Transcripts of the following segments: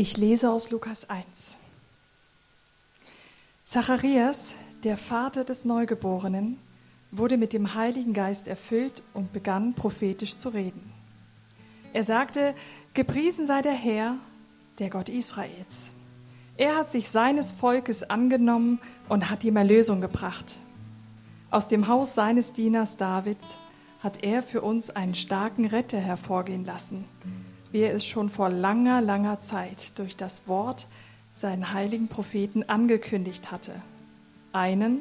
Ich lese aus Lukas 1. Zacharias, der Vater des Neugeborenen, wurde mit dem Heiligen Geist erfüllt und begann prophetisch zu reden. Er sagte, Gepriesen sei der Herr, der Gott Israels. Er hat sich seines Volkes angenommen und hat ihm Erlösung gebracht. Aus dem Haus seines Dieners Davids hat er für uns einen starken Retter hervorgehen lassen wie er es schon vor langer, langer Zeit durch das Wort seinen heiligen Propheten angekündigt hatte. Einen,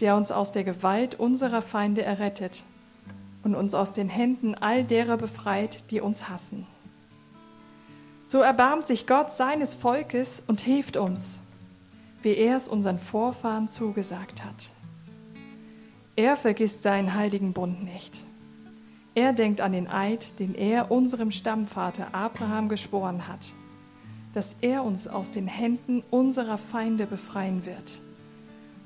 der uns aus der Gewalt unserer Feinde errettet und uns aus den Händen all derer befreit, die uns hassen. So erbarmt sich Gott seines Volkes und hilft uns, wie er es unseren Vorfahren zugesagt hat. Er vergisst seinen heiligen Bund nicht er denkt an den Eid, den er unserem Stammvater Abraham geschworen hat, dass er uns aus den Händen unserer Feinde befreien wird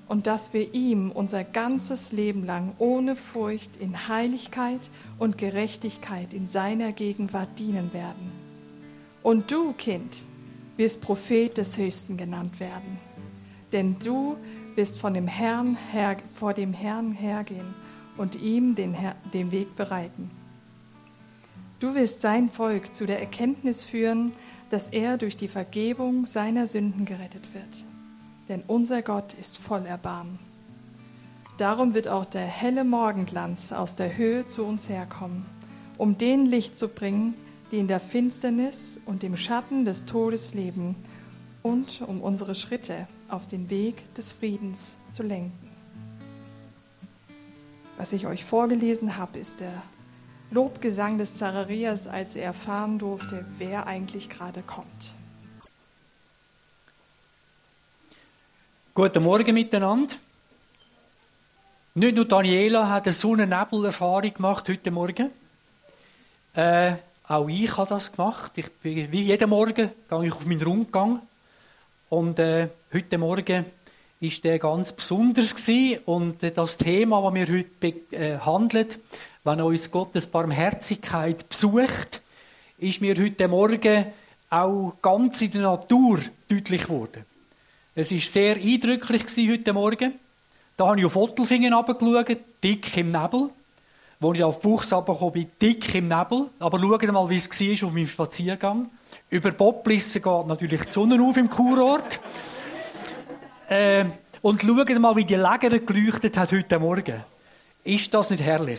und dass wir ihm unser ganzes Leben lang ohne Furcht in Heiligkeit und Gerechtigkeit in seiner Gegenwart dienen werden. Und du, Kind, wirst Prophet des Höchsten genannt werden, denn du wirst von dem Herrn her, vor dem Herrn hergehen und ihm den, Her den Weg bereiten. Du wirst sein Volk zu der Erkenntnis führen, dass er durch die Vergebung seiner Sünden gerettet wird. Denn unser Gott ist voll Erbarmen. Darum wird auch der helle Morgenglanz aus der Höhe zu uns herkommen, um den Licht zu bringen, die in der Finsternis und dem Schatten des Todes leben, und um unsere Schritte auf den Weg des Friedens zu lenken. Was ich euch vorgelesen habe, ist der Lobgesang des Zacharias, als er erfahren durfte, wer eigentlich gerade kommt. Guten Morgen miteinander. Nicht nur Daniela hat eine Sonnennebel-Erfahrung gemacht heute Morgen. Äh, auch ich habe das gemacht. Ich bin, wie jeden Morgen gehe ich auf meinen Rundgang. Und äh, heute Morgen ist der ganz besonders gewesen. und das Thema, das wir heute behandeln, äh, wenn uns Gottes Barmherzigkeit besucht, ist mir heute Morgen auch ganz in der Natur deutlich geworden. Es ist sehr eindrücklich heute Morgen. Da habe ich auf Ottelfingen runtergeschaut, dick im Nebel. Wo ich auf Buchs runtergekommen bin, dick im Nebel. Aber schaut mal, wie es war auf meinem Spaziergang. Über Bobblissen geht natürlich die Sonne auf im Kurort. Äh, und schaut mal, wie die Läger geleuchtet hat heute Morgen. Ist das nicht herrlich?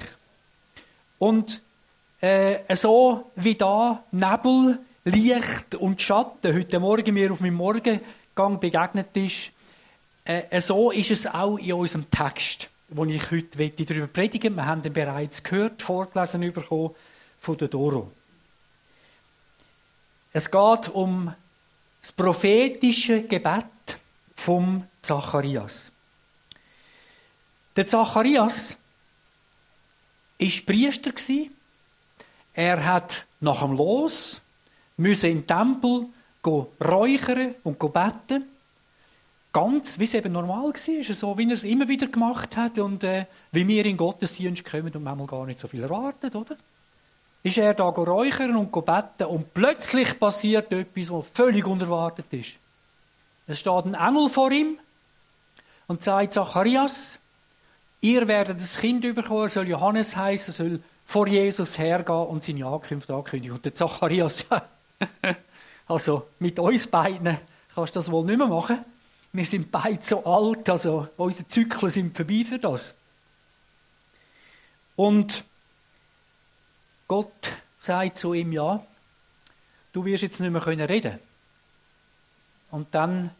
Und äh, so wie da Nebel, Licht und Schatten heute Morgen mir auf meinem Morgengang begegnet ist, äh, so ist es auch in unserem Text, wo ich heute darüber predigen Wir haben ihn bereits gehört, vorgelesen bekommen von der Doro. Es geht um das prophetische Gebet vom Zacharias. Der Zacharias war Priester. Er hat nach dem Los müssen den Tempel räuchern und beten. Ganz, wie es eben normal war, so wie er es immer wieder gemacht hat und äh, wie wir in Gottesdienst kommen und manchmal gar nicht so viel erwartet, oder? Ist er da räuchern und beten und plötzlich passiert etwas, was völlig unerwartet ist. Es steht ein Engel vor ihm und sagt, Zacharias, ihr werdet das Kind bekommen, er soll Johannes heißen, soll vor Jesus hergehen und seine Ankunft ankündigen. Und der Zacharias, also mit uns beiden kannst du das wohl nicht mehr machen. Wir sind beide so alt, also unsere Zyklen sind vorbei für das. Und Gott sagt zu ihm, ja, du wirst jetzt nicht mehr reden können. Und dann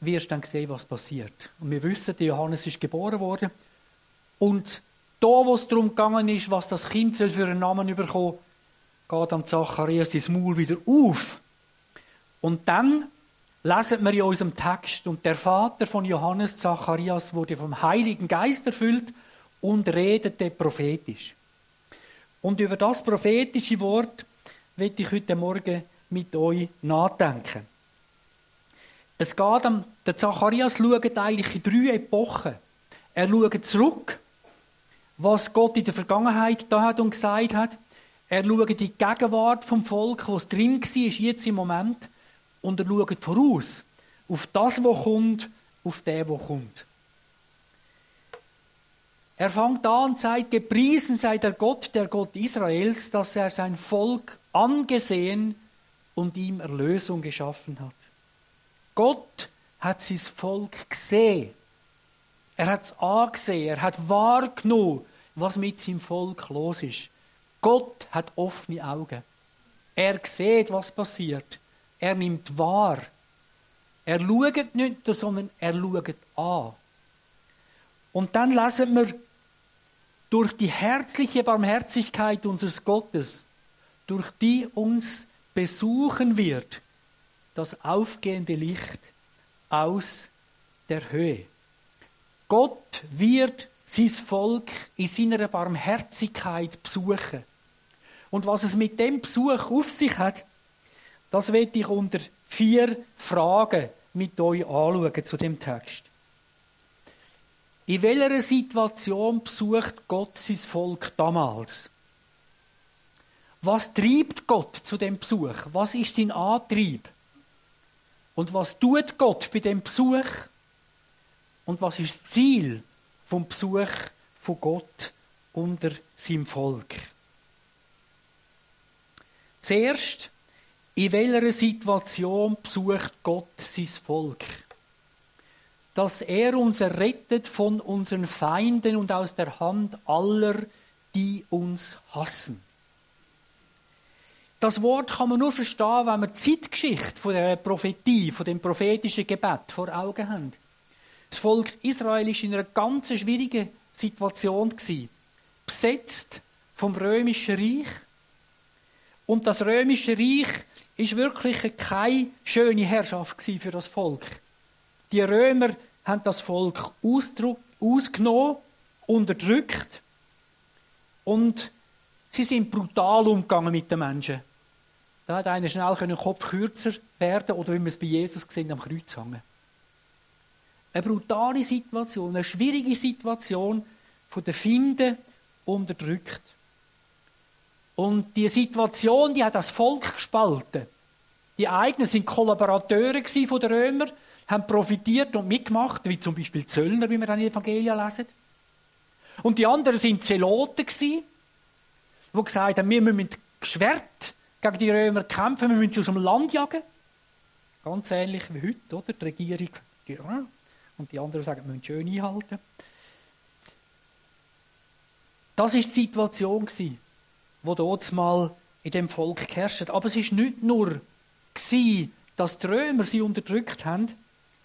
wirst du dann sehen, was passiert. Und wir wissen, der Johannes ist geboren worden. Und da, wo es darum gegangen ist, was das Kind soll für einen Namen bekommen, geht am Zacharias sein Maul wieder auf. Und dann lesen wir in unserem Text, und der Vater von Johannes Zacharias wurde vom Heiligen Geist erfüllt und redete prophetisch. Und über das prophetische Wort will ich heute Morgen mit euch nachdenken. Es geht am, der Zacharias schaut eigentlich in drei Epochen. Er schaut zurück, was Gott in der Vergangenheit da hat und gesagt hat. Er schaut in die Gegenwart vom Volk, was drin war, jetzt im Moment. und er schaut voraus auf das, was kommt, auf den, was kommt. Er fängt an und sagt, gepriesen sei der Gott, der Gott Israels, dass er sein Volk angesehen und ihm Erlösung geschaffen hat. Gott hat sein Volk gesehen. Er hat es angesehen, er hat wahrgenommen, was mit seinem Volk los ist. Gott hat offene Augen. Er sieht, was passiert. Er nimmt wahr. Er schaut nicht, sondern er schaut an. Und dann lesen wir, durch die herzliche Barmherzigkeit unseres Gottes, durch die uns besuchen wird, das aufgehende Licht aus der Höhe. Gott wird sein Volk in seiner Barmherzigkeit besuchen. Und was es mit dem Besuch auf sich hat, das werde ich unter vier Fragen mit euch anschauen zu dem Text. In welcher Situation besucht Gott sein Volk damals? Was treibt Gott zu dem Besuch? Was ist sein Antrieb? Und was tut Gott bei dem Besuch? Und was ist das Ziel vom Besuch von Gott unter seinem Volk? Zuerst, in welcher Situation besucht Gott sein Volk? dass er uns errettet von unseren Feinden und aus der Hand aller, die uns hassen. Das Wort kann man nur verstehen, wenn wir die Zeitgeschichte von der Prophetie, von dem prophetischen Gebet vor Augen haben. Das Volk Israel ist in einer ganz schwierigen Situation besetzt vom römischen Reich. Und das römische Reich ist wirklich keine schöne Herrschaft für das Volk. Die Römer haben das Volk ausgenommen, unterdrückt und sie sind brutal umgegangen mit den Menschen. Da hat einer schnell den Kopf kürzer werden oder wie wir es bei Jesus gesehen am Kreuz hängen. Eine brutale Situation, eine schwierige Situation von den Finden unterdrückt. Und die Situation, die hat das Volk gespalten. Die eigenen sind Kollaborateure von den Römern, haben profitiert und mitgemacht, wie zum Beispiel Zöllner, wie wir an Evangelien lesen. Und die anderen sind Zeloten die gesagt haben, wir müssen Schwert gegen die Römer kämpfen, wir müssen sie aus dem Land jagen. Ganz ähnlich wie heute, oder? Die Regierung, ja. Und die anderen sagen, wir müssen schön einhalten. Das war die Situation, die dort mal in dem Volk geherrscht hat. Aber es war nicht nur, dass die Römer sie unterdrückt haben,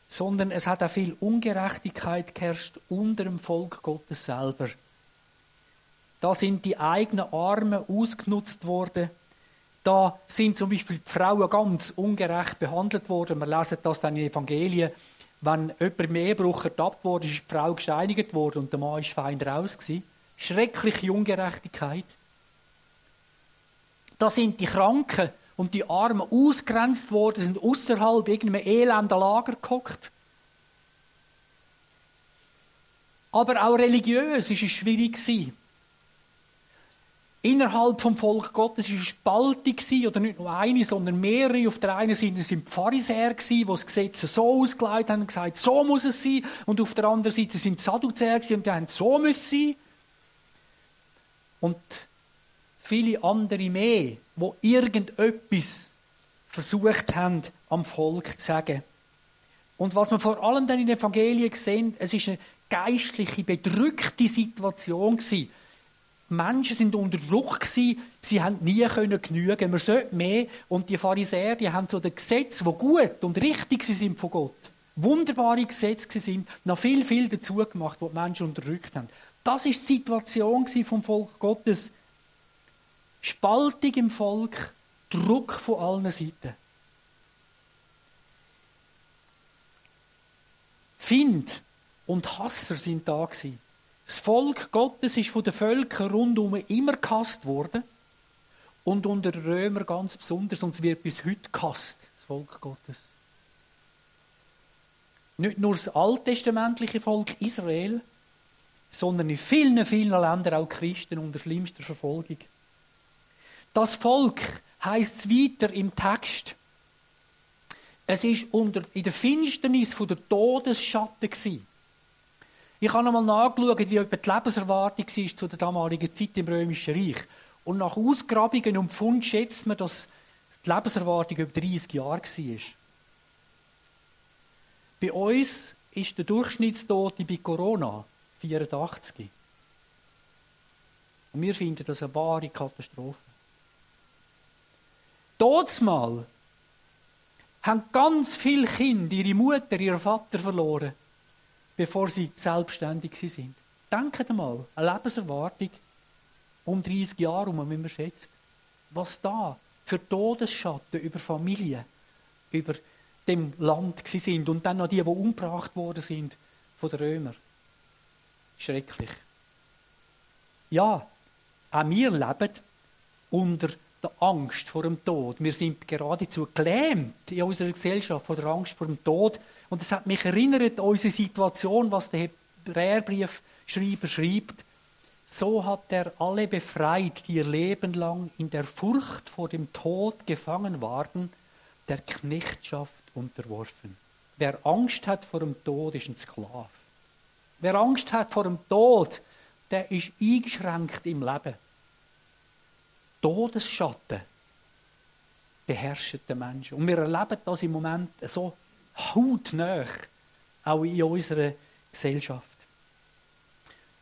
sondern es hat auch viel Ungerechtigkeit geherrscht unter dem Volk Gottes selber. Da sind die eigenen Armen ausgenutzt worden. Da sind zum Beispiel die Frauen ganz ungerecht behandelt worden. Wir lesen das dann in Evangelien. Wenn jemand im Ehebruch ertappt wurde, ist die Frau gesteinigt worden und der Mann ist fein raus. Gewesen. Schreckliche Ungerechtigkeit. Da sind die Kranken und die Armen ausgrenzt worden, sind außerhalb irgendeinem elenden Lager gehockt. Aber auch religiös ist es schwierig Innerhalb vom Volk Gottes war Spaltung oder nicht nur eine, sondern mehrere. Auf der einen Seite sind die Pharisäer die das Gesetz so ausgelegt haben und gesagt, so muss es sein. Und auf der anderen Seite sind die Sadduzäer und die haben so muss es sein. Und viele andere mehr, wo irgendetwas versucht haben, am Volk zu sagen. Und was wir vor allem dann in den Evangelien sehen, es ist eine geistliche, bedrückte Situation gewesen. Menschen sind unter Druck sie haben nie können genügen, man sollte mehr. Und die Pharisäer, die haben so den Gesetze, die gut und richtig sind von Gott, wunderbare Gesetze sind, noch viel, viel dazu gemacht, was die Menschen unterdrückt haben. Das ist die Situation vom Volk Gottes. Spaltung im Volk, Druck von allen Seiten. Find und Hasser sind da gewesen. Das Volk Gottes ist von den Völkern rundum immer gehasst worden und unter den Römern ganz besonders und es wird bis heute gehasst, das Volk Gottes. Nicht nur das alttestamentliche Volk Israel, sondern in vielen, vielen Ländern auch Christen unter schlimmster Verfolgung. Das Volk heißt es weiter im Text. Es ist unter, in der Finsternis von der Todesschatten gewesen. Ich habe einmal nachgeschaut, wie die Lebenserwartung war zu der damaligen Zeit im Römischen Reich. Und nach Ausgrabungen und Fund schätzt man, dass die Lebenserwartung über 30 Jahre war. Bei uns ist der Durchschnittstote bei Corona 84. Und wir finden das eine wahre Katastrophe. Todsmal haben ganz viele Kinder ihre Mutter, ihren Vater verloren, bevor sie selbstständig sind. Denkt mal, eine Lebenserwartung um 30 Jahre, um wenn man schätzt. Was da für Todesschatten über Familien, über dem Land sind und dann noch die, die umgebracht worden sind von den Römern. Schrecklich. Ja, auch wir leben unter der Angst vor dem Tod. Wir sind geradezu gelähmt in unserer Gesellschaft vor der Angst vor dem Tod. Und es hat mich erinnert an unsere Situation, was der Hebräerbriefschreiber schreibt. So hat er alle befreit, die ihr Leben lang in der Furcht vor dem Tod gefangen waren, der Knechtschaft unterworfen. Wer Angst hat vor dem Tod, ist ein Sklave. Wer Angst hat vor dem Tod, der ist eingeschränkt im Leben. Todesschatten beherrschen den Menschen. Und wir erleben das im Moment so hautnah, auch in unserer Gesellschaft.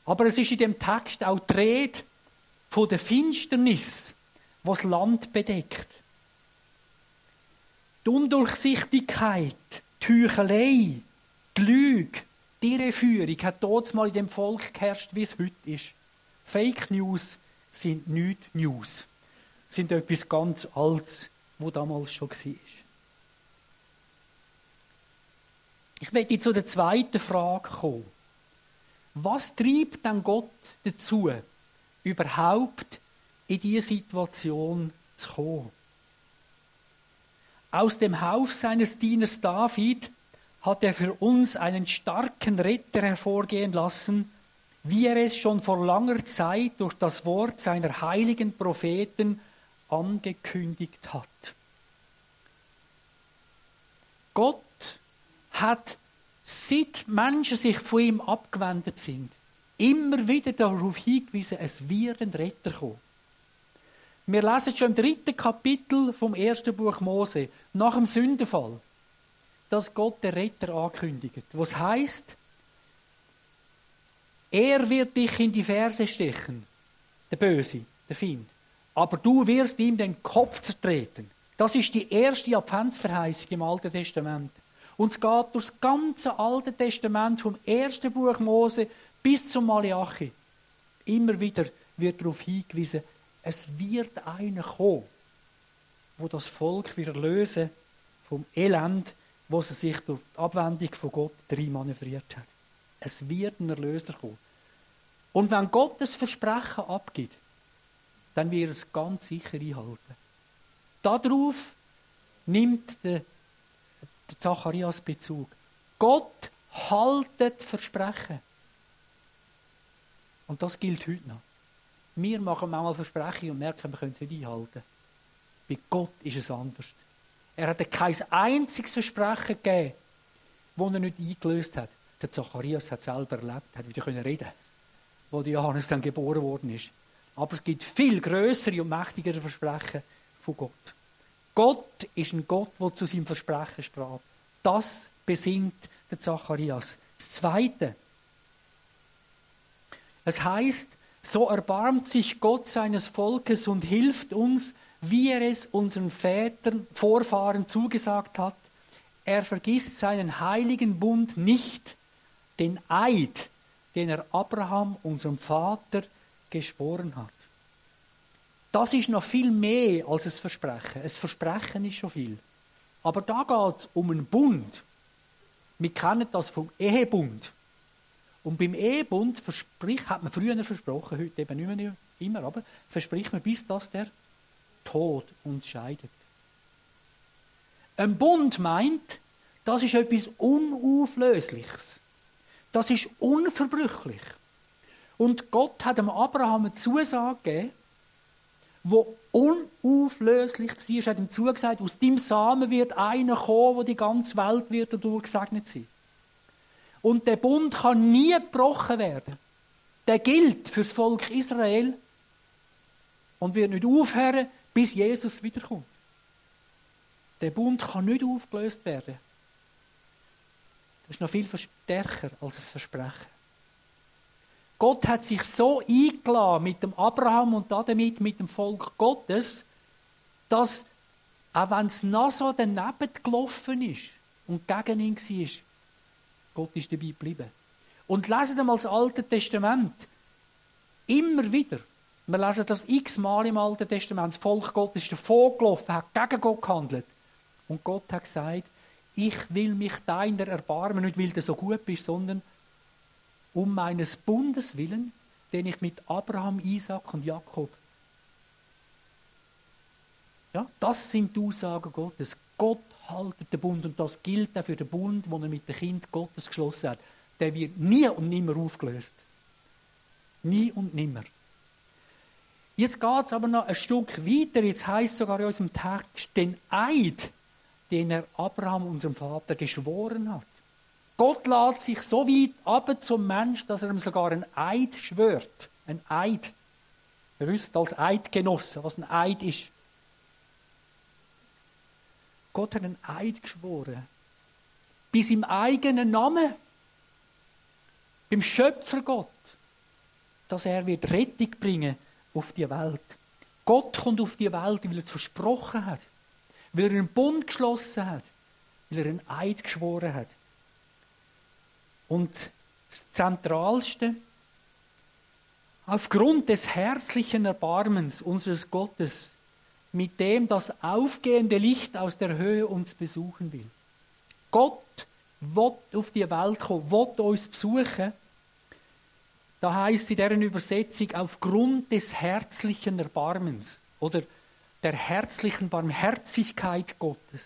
Aber es ist in dem Text auch die Rede von der Finsternis, was Land bedeckt. Die Undurchsichtigkeit, die Heuchelei, die Lüge, die Irreführung hat dort mal in dem Volk geherrscht, wie es heute ist. Fake News sind nicht News, sind etwas ganz Altes, wo damals schon war. Ich werde zu der zweiten Frage kommen. Was treibt denn Gott dazu, überhaupt in diese Situation zu kommen? Aus dem Haus seines Dieners David hat er für uns einen starken Retter hervorgehen lassen, wie er es schon vor langer Zeit durch das Wort seiner heiligen Propheten angekündigt hat. Gott hat, seit Menschen sich von ihm abgewendet sind, immer wieder darauf hingewiesen, es wird ein Retter kommen. Wir lesen schon im dritten Kapitel vom ersten Buch Mose, nach dem Sündenfall, dass Gott den Retter ankündigt. Was heißt, er wird dich in die Ferse stechen, der Böse, der Find. Aber du wirst ihm den Kopf zertreten. Das ist die erste Adventsverheißung im Alten Testament. Und es geht durch das ganze Alte Testament, vom ersten Buch Mose bis zum Malachi. Immer wieder wird darauf hingewiesen, es wird einer kommen, wo das Volk wieder lösen vom Elend, wo sie sich durch die Abwendung von Gott manövriert hat. Es wird ein Erlöser kommen. Und wenn Gott das Versprechen abgibt, dann wird er es ganz sicher einhalten. Darauf nimmt der, der Zacharias Bezug. Gott haltet Versprechen. Und das gilt heute noch. Wir machen manchmal Versprechen und merken, wir können es nicht einhalten. Bei Gott ist es anders. Er hat kein einziges Versprechen gegeben, das er nicht eingelöst hat. Der Zacharias hat selber erlebt, hat wieder reden wo Johannes dann geboren worden ist. Aber es gibt viel größere und mächtigere Versprechen von Gott. Gott ist ein Gott, der zu seinem Versprechen sprach. Das besingt der Zacharias. Das Zweite. Es heißt, so erbarmt sich Gott seines Volkes und hilft uns, wie er es unseren Vätern, Vorfahren zugesagt hat. Er vergisst seinen heiligen Bund nicht, den Eid, den er Abraham, unserem Vater, geschworen hat. Das ist noch viel mehr als ein Versprechen. Ein Versprechen ist schon viel. Aber da geht es um einen Bund. Wir kennen das vom Ehebund. Und beim Ehebund verspricht, hat man früher versprochen, heute eben nicht mehr immer, aber verspricht man, bis dass der Tod uns scheidet. Ein Bund meint, das ist etwas Unauflösliches. Das ist unverbrüchlich. Und Gott hat dem Abraham eine Zusage gegeben, wo unauflöslich war. Er hat ihm zugesagt, aus deinem Samen wird einer kommen, wo die ganze Welt wird dadurch gesegnet sein. Und der Bund kann nie gebrochen werden. Der gilt fürs Volk Israel und wird nicht aufhören, bis Jesus wiederkommt. Der Bund kann nicht aufgelöst werden. Das ist noch viel stärker als ein Versprechen. Gott hat sich so eingeladen mit dem Abraham und damit mit dem Volk Gottes, dass, auch wenn es noch so daneben gelaufen ist und gegen ihn war, Gott ist dabei geblieben. Und lesen mal das Alte Testament. Immer wieder. Wir lesen das x-mal im Alten Testament. Das Volk Gottes ist davon gelaufen, hat gegen Gott gehandelt. Und Gott hat gesagt, ich will mich deiner erbarmen, nicht weil du so gut bist, sondern um meines Bundes willen, den ich mit Abraham, Isaac und Jakob. Ja, das sind die Aussagen Gottes. Gott haltet den Bund und das gilt auch für den Bund, den er mit dem Kind Gottes geschlossen hat. Der wird nie und nimmer aufgelöst. Nie und nimmer. Jetzt geht es aber noch ein Stück weiter. Jetzt heißt sogar in unserem Text den Eid, den er Abraham, unserem Vater, geschworen hat. Gott lädt sich so weit ab zum Mensch, dass er ihm sogar ein Eid schwört. Ein Eid. Ihr wisst als Eidgenosse, was ein Eid ist. Gott hat einen Eid geschworen. Bis im eigenen Namen. Beim Schöpfer Gott. Dass er wird Rettung bringen auf die Welt. Gott kommt auf die Welt, weil er es versprochen hat. Weil er einen Bund geschlossen hat. Weil er einen Eid geschworen hat. Und das Zentralste, aufgrund des herzlichen Erbarmens unseres Gottes, mit dem das aufgehende Licht aus der Höhe uns besuchen will. Gott will auf die Welt kommen, will uns besuchen. Da heißt in deren Übersetzung aufgrund des herzlichen Erbarmens oder der herzlichen Barmherzigkeit Gottes.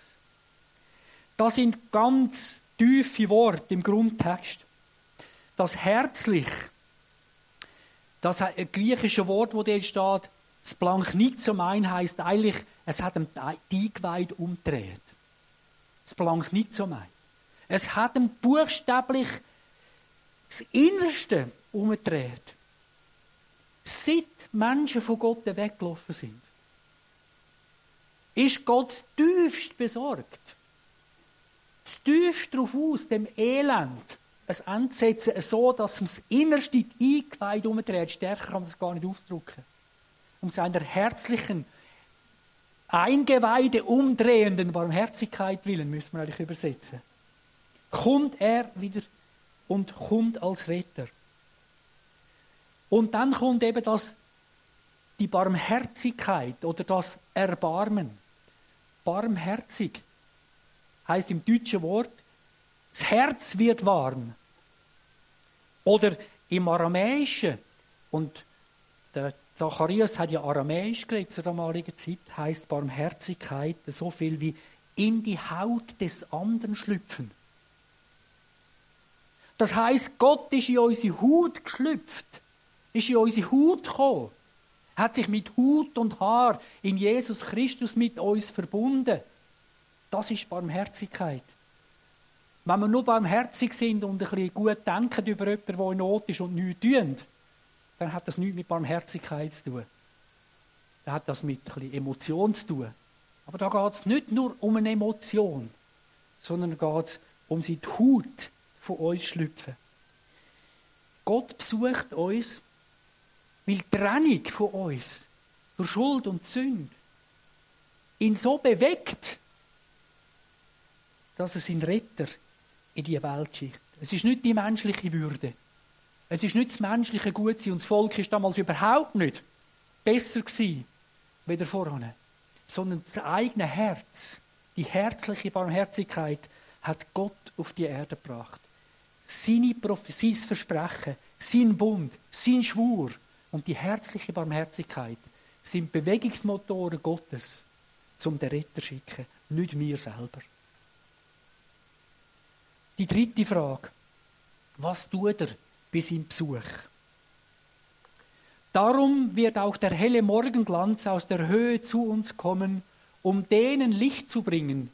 Das sind ganz tiefe Wort im Grundtext. Das herzlich, das griechische Wort, wo dort steht, das Blanknitzomein heißt eigentlich, es hat die Eingeweid umdreht. Das Blanknitzomein. Es hat ihm buchstäblich das Innerste umgedreht. Seit Menschen von Gott weggelaufen sind, ist Gott tiefst besorgt das tiefst darauf aus, dem Elend ein Ende setzen, so dass es das Innerste eingeweid umdreht. Stärker kann man das gar nicht ausdrücken. Um seiner herzlichen, eingeweide, umdrehenden Barmherzigkeit willen, müssen wir eigentlich übersetzen. Kommt er wieder und kommt als Retter. Und dann kommt eben das, die Barmherzigkeit oder das Erbarmen. Barmherzig heißt im deutschen Wort, das Herz wird warm. Oder im Aramäischen, und der Zacharias hat ja Aramäisch geredet zur damaligen Zeit, heißt Barmherzigkeit so viel wie in die Haut des anderen schlüpfen. Das heißt, Gott ist in unsere Haut geschlüpft, ist in unsere Haut gekommen, hat sich mit Hut und Haar in Jesus Christus mit uns verbunden. Das ist Barmherzigkeit. Wenn wir nur barmherzig sind und ein bisschen gut denken über jemanden, der in Not ist und nichts tun, dann hat das nichts mit Barmherzigkeit zu tun. Dann hat das mit ein Emotion zu tun. Aber da geht es nicht nur um eine Emotion, sondern geht es um die Haut von uns schlüpfen. Gott besucht uns, weil die Trennung von uns durch Schuld und Sünde ihn so bewegt, dass er seinen Retter in die Welt schickt. Es ist nicht die menschliche Würde. Es ist nicht das menschliche Gutsein. Und das Volk ist damals überhaupt nicht besser gewesen, wie voran. Sondern das eigene Herz, die herzliche Barmherzigkeit, hat Gott auf die Erde gebracht. Seine Prophesie, sein Versprechen, sein Bund, sein Schwur und die herzliche Barmherzigkeit sind Bewegungsmotoren Gottes, zum den Retter zu schicken, nicht wir selber. Die dritte Frage. Was tut er bei seinem Besuch? Darum wird auch der helle Morgenglanz aus der Höhe zu uns kommen, um denen Licht zu bringen,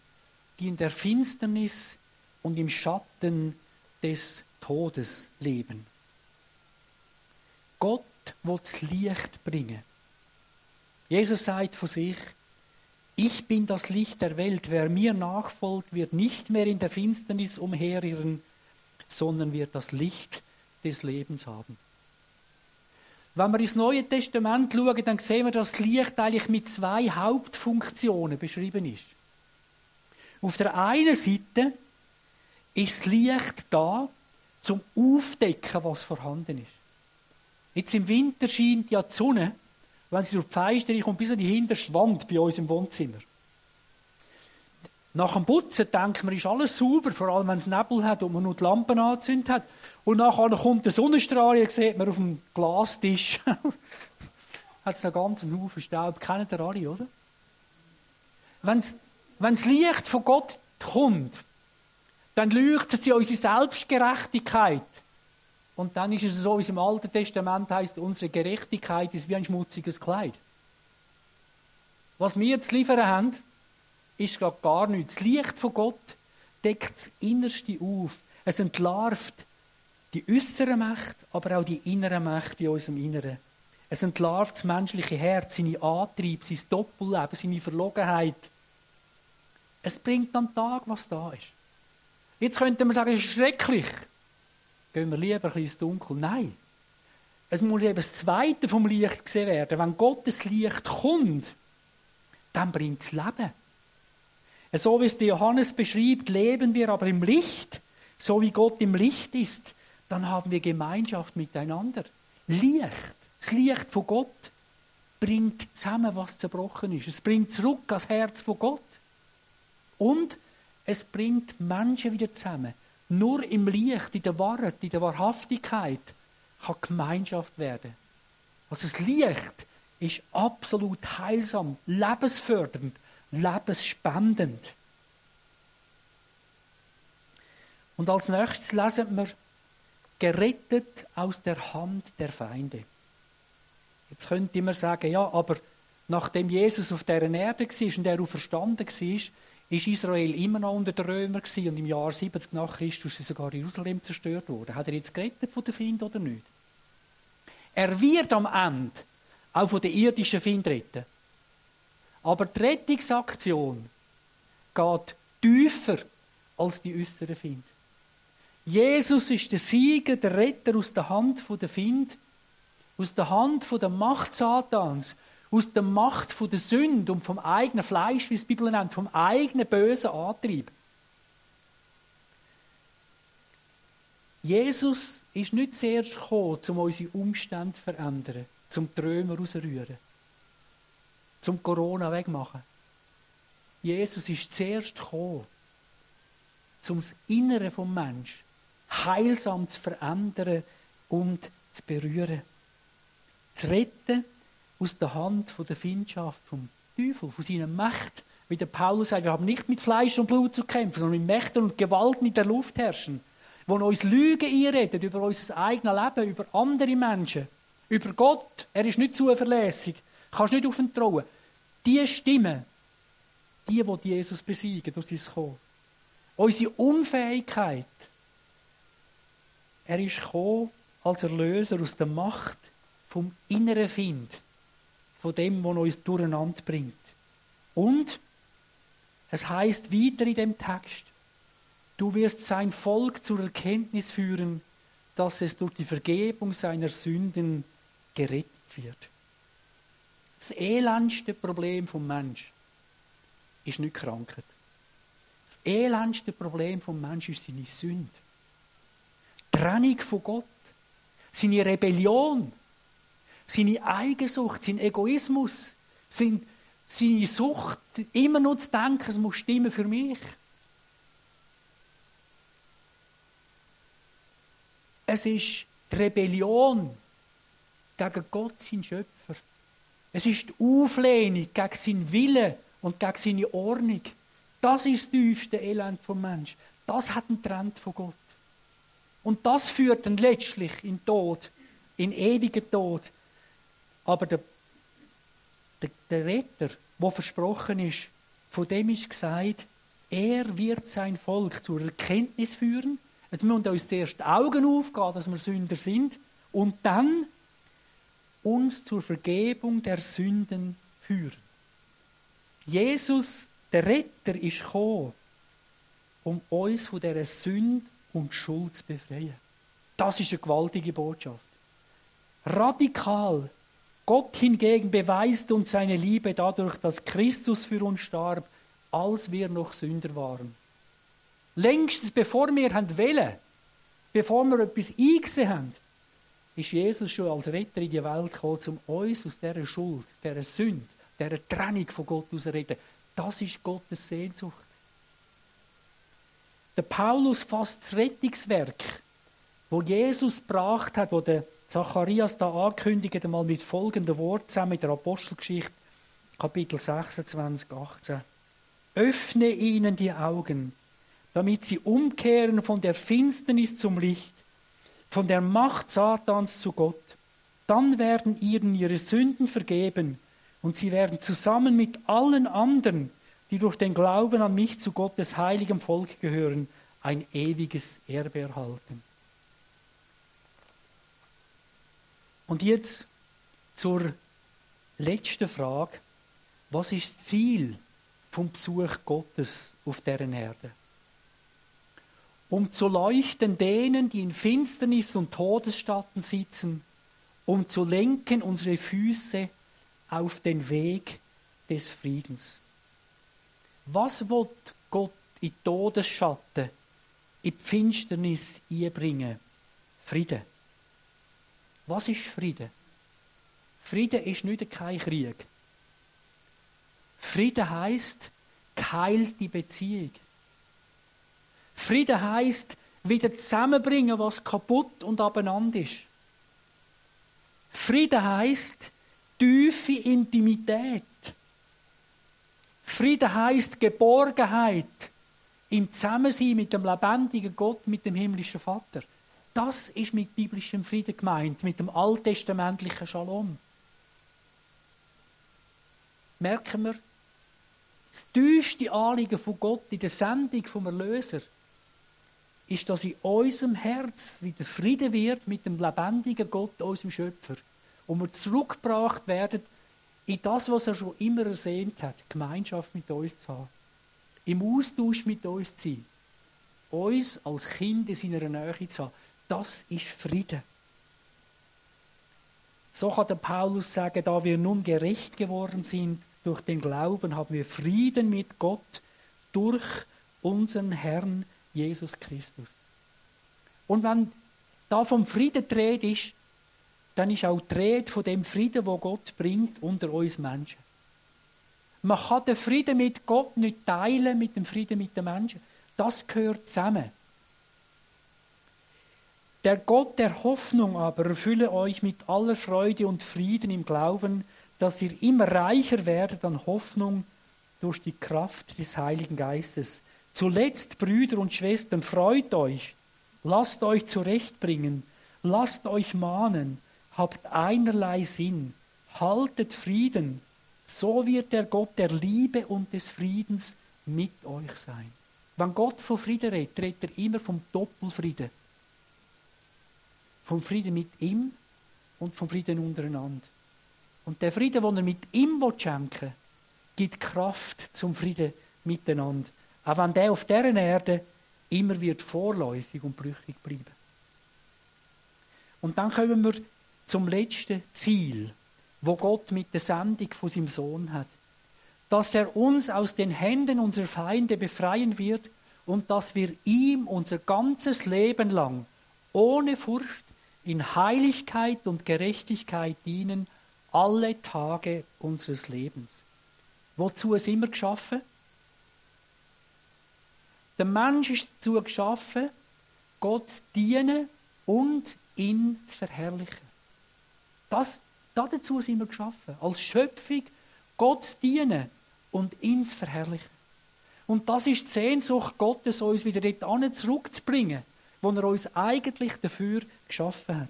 die in der Finsternis und im Schatten des Todes leben. Gott will das Licht bringen. Jesus sagt von sich, ich bin das Licht der Welt. Wer mir nachfolgt, wird nicht mehr in der Finsternis umherirren, sondern wird das Licht des Lebens haben. Wenn wir ins Neue Testament schauen, dann sehen wir, dass das Licht eigentlich mit zwei Hauptfunktionen beschrieben ist. Auf der einen Seite ist das Licht da, zum Aufdecken, was vorhanden ist. Jetzt im Winter scheint ja die Sonne, wenn sie durch die Fenster kommt, bis an die hinterste Wand bei uns im Wohnzimmer. Nach dem Putzen denkt man, ist alles sauber, vor allem wenn es Nebel hat und man nur die Lampen angezündet hat. Und nachher kommt der Sonnenstrahl, ihr sieht man auf dem Glastisch, hat es einen ganzen Haufen Staub. Kennt ihr alle, oder? Wenn das Licht von Gott kommt, dann leuchtet sie unsere Selbstgerechtigkeit. Und dann ist es so, wie es im Alten Testament heißt, unsere Gerechtigkeit ist wie ein schmutziges Kleid. Was wir zu liefern haben, ist gerade gar nichts. Das Licht von Gott deckt das Innerste auf. Es entlarvt die äußere Macht, aber auch die innere Macht in unserem Inneren. Es entlarvt das menschliche Herz, seine Antriebe, sein Doppelleben, seine Verlogenheit. Es bringt am Tag, was da ist. Jetzt könnte man sagen, es ist schrecklich. Gehen wir lieber ein ins Dunkel. Nein. Es muss eben das Zweite vom Licht gesehen werden. Wenn Gottes Licht kommt, dann bringt es Leben. So wie es der Johannes beschreibt, leben wir aber im Licht, so wie Gott im Licht ist, dann haben wir Gemeinschaft miteinander. Licht, das Licht von Gott bringt zusammen, was zerbrochen ist. Es bringt zurück das Herz von Gott. Und es bringt Menschen wieder zusammen. Nur im Licht, in der Wahrheit, in der Wahrhaftigkeit kann Gemeinschaft werden. Also das Licht ist absolut heilsam, lebensfördernd, lebensspendend. Und als nächstes lesen wir, gerettet aus der Hand der Feinde. Jetzt könnte man sagen, ja, aber nachdem Jesus auf der Erde war und er auch verstanden war, ist Israel immer noch unter den Römern gewesen und im Jahr 70 nach Christus ist sogar Jerusalem zerstört worden. Hat er jetzt gerettet von den Finden oder nicht? Er wird am Ende auch von den irdischen Finden retten. Aber die Rettungsaktion geht tiefer als die äußeren Finden. Jesus ist der Sieger, der Retter aus der Hand der Find, aus der Hand der Macht Satans, aus der Macht von der Sünde und vom eigenen Fleisch, wie es die Bibel nennt, vom eigenen bösen Antrieb. Jesus ist nicht zuerst gekommen, um unsere Umstände zu verändern, zum Trömer rauszurühren, zum Corona wegmachen. Jesus ist zuerst gekommen, um das Innere vom Mensch heilsam zu verändern und zu berühren. Zu retten aus der Hand von der Findschaft vom Teufel, von seiner Macht. Wie der Paulus sagt, wir haben nicht mit Fleisch und Blut zu kämpfen, sondern mit Mächten und Gewalten in der Luft herrschen, wo uns Lügen einredet über unser eigenes Leben, über andere Menschen, über Gott. Er ist nicht zuverlässig, kannst nicht auf ihn trauen. Die Stimme, die, die Jesus besiegen durch sein Kommen. Unsere Unfähigkeit. Er ist gekommen als Erlöser aus der Macht vom inneren Find von dem, was uns durcheinander bringt. Und es heißt weiter in dem Text, du wirst sein Volk zur Erkenntnis führen, dass es durch die Vergebung seiner Sünden gerettet wird. Das elendste Problem vom Mensch ist nicht Krankheit. Das elendste Problem vom Mensch ist seine Sünde. Trennung von Gott, seine Rebellion, seine Eigensucht, sein Egoismus, sein, seine Sucht, immer nur zu denken, es muss stimmen für mich. Es ist die Rebellion gegen Gott, sein Schöpfer. Es ist die Auflehnung gegen seinen Willen und gegen seine Ordnung. Das ist das tiefste Elend vom Mensch. Das hat einen Trend von Gott. Und das führt dann letztlich in Tod, in ewigen Tod, Aber der, der, der Retter, der versprochen ist, von dem ist gesagt, er wird sein Volk zur Erkenntnis führen. Jetzt müssen wir uns zuerst die Augen aufgehen, dass wir Sünder sind, und dann uns zur Vergebung der Sünden führen. Jesus, der Retter, ist gekommen, um uns von dieser Sünde und Schuld zu befreien. Das ist eine gewaltige Botschaft. Radikal. Gott hingegen beweist uns seine Liebe dadurch, dass Christus für uns starb, als wir noch Sünder waren. Längstens bevor wir wollen, bevor wir etwas eingesehen haben, ist Jesus schon als Retter in die Welt gekommen, um uns aus dieser Schuld, dieser Sünde, dieser Trennung von Gott zu reden. Das ist Gottes Sehnsucht. Der Paulus fasst das Rettungswerk, wo Jesus gebracht hat, wo der Zacharias da ankündigt, einmal mit folgendem Wort zusammen mit der Apostelgeschichte, Kapitel 26, 18. Öffne ihnen die Augen, damit sie umkehren von der Finsternis zum Licht, von der Macht Satans zu Gott. Dann werden ihnen ihre Sünden vergeben und sie werden zusammen mit allen anderen, die durch den Glauben an mich zu Gottes heiligem Volk gehören, ein ewiges Erbe erhalten. Und jetzt zur letzten Frage. Was ist das Ziel vom Besuch Gottes auf deren Erde? Um zu leuchten denen, die in Finsternis und Todesschatten sitzen, um zu lenken unsere Füße auf den Weg des Friedens. Was wird Gott in Todesschatten, in Finsternis einbringen? Frieden. Was ist Frieden? Frieden ist nicht kein Krieg. Frieden heißt geheilte Beziehung. Frieden heißt wieder zusammenbringen, was kaputt und abeinander ist. Frieden heißt tiefe Intimität. Frieden heißt Geborgenheit im Zusammensein mit dem lebendigen Gott, mit dem himmlischen Vater. Das ist mit biblischem Frieden gemeint, mit dem alttestamentlichen Shalom. Merken wir, das tiefste Anliegen von Gott in der Sendung vom Erlöser ist, dass in unserem Herz wieder Frieden wird mit dem lebendigen Gott, unserem Schöpfer. Und wir zurückgebracht werden in das, was er schon immer ersehnt hat, Gemeinschaft mit uns zu haben. Im Austausch mit uns zu sein. Uns als Kind in seiner Nähe zu haben. Das ist Frieden. So kann der Paulus sagen, da wir nun gerecht geworden sind durch den Glauben, haben wir Frieden mit Gott durch unseren Herrn Jesus Christus. Und wenn da vom Frieden dreht ist, dann ist auch die Rede von dem Frieden, wo Gott bringt unter uns Menschen. Man kann den Frieden mit Gott nicht teilen mit dem Frieden mit den Menschen. Das gehört zusammen. Der Gott der Hoffnung aber erfülle euch mit aller Freude und Frieden im Glauben, dass ihr immer reicher werdet an Hoffnung durch die Kraft des Heiligen Geistes. Zuletzt, Brüder und Schwestern, freut euch, lasst euch zurechtbringen, lasst euch mahnen, habt einerlei Sinn, haltet Frieden, so wird der Gott der Liebe und des Friedens mit euch sein. Wenn Gott von Frieden redet, redet er immer vom Doppelfrieden vom Frieden mit ihm und vom Frieden untereinander. Und der Frieden, den er mit ihm schenken will, gibt Kraft zum Frieden miteinander. Auch wenn der auf dieser Erde immer wird vorläufig und brüchig bleiben. Und dann kommen wir zum letzten Ziel, wo Gott mit der Sendung von seinem Sohn hat. Dass er uns aus den Händen unserer Feinde befreien wird und dass wir ihm unser ganzes Leben lang ohne Furcht in Heiligkeit und Gerechtigkeit dienen alle Tage unseres Lebens. Wozu sind wir geschaffen? Der Mensch ist dazu geschaffen, Gott zu dienen und ihn zu verherrlichen. Das, dazu sind wir geschaffen. Als Schöpfung Gott zu dienen und ihn zu verherrlichen. Und das ist die Sehnsucht Gottes, uns wieder dort zurückzubringen wo er uns eigentlich dafür geschaffen hat.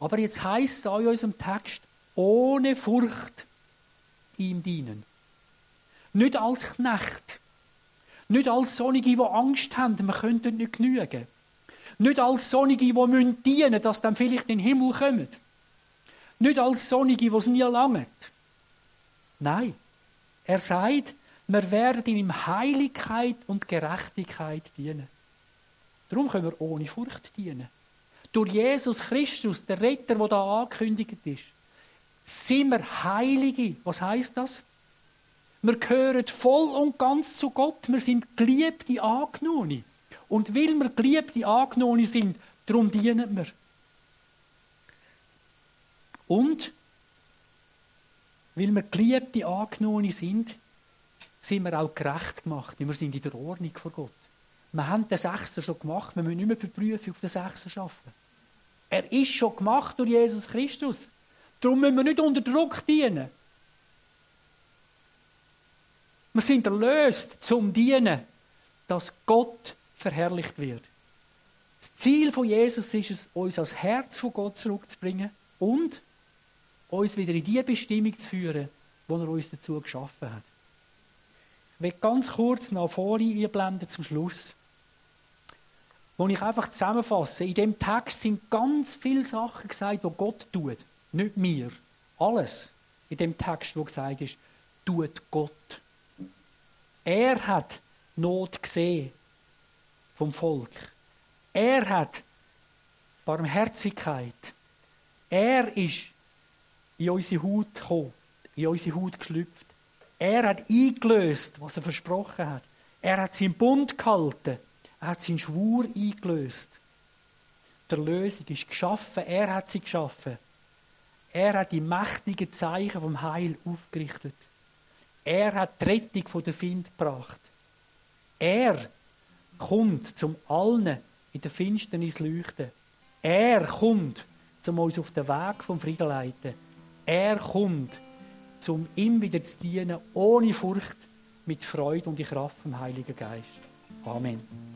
Aber jetzt heißt es in unserem Text, ohne Furcht ihm dienen. Nicht als Knecht. Nicht als Sonnige, die Angst haben, wir könnten nicht genügen. Nicht als Sonnige, die müssen dienen dass dann vielleicht in den Himmel kommen. Nicht als Sonnige, die es nie langt. Nein. Er sagt, wir werden ihm Heiligkeit und Gerechtigkeit dienen. Darum können wir ohne Furcht dienen. Durch Jesus Christus, der Retter, der da angekündigt ist, sind wir Heilige. Was heißt das? Wir gehören voll und ganz zu Gott. Wir sind geliebte Angenommene. Und weil wir geliebte Angenommene sind, darum dienen wir. Und weil wir geliebte Angenommene sind, sind wir auch gerecht gemacht. Wir sind in der Ordnung vor Gott. Wir haben den Sechser schon gemacht, wir müssen nicht mehr für die Prüfung auf den Sechser arbeiten. Er ist schon gemacht durch Jesus Christus. Darum müssen wir nicht unter Druck dienen. Wir sind erlöst zum Dienen, dass Gott verherrlicht wird. Das Ziel von Jesus ist es, uns als Herz von Gott zurückzubringen und uns wieder in die Bestimmung zu führen, die er uns dazu geschaffen hat. Ich will ganz kurz noch Folie einblenden zum Schluss, wo ich einfach zusammenfasse. In dem Text sind ganz viele Sachen gesagt, die Gott tut, nicht mir. Alles in dem Text, wo gesagt ist, tut Gott. Er hat Not gesehen vom Volk. Er hat Barmherzigkeit. Er ist in unsere Haut gekommen, in unsere Haut geschlüpft. Er hat eingelöst, was er versprochen hat. Er hat seinen Bund gehalten. Er hat seinen Schwur eingelöst. Die Lösung ist geschaffen. Er hat sie geschaffen. Er hat die mächtigen Zeichen vom Heil aufgerichtet. Er hat die Rettung von der Find gebracht. Er kommt zum allen in der Finsternis leuchten. Er kommt, zum uns auf den Weg vom Frieden leiten. Er kommt, zum ihm wieder zu dienen, ohne Furcht, mit Freude und die Kraft vom Heiligen Geist. Amen.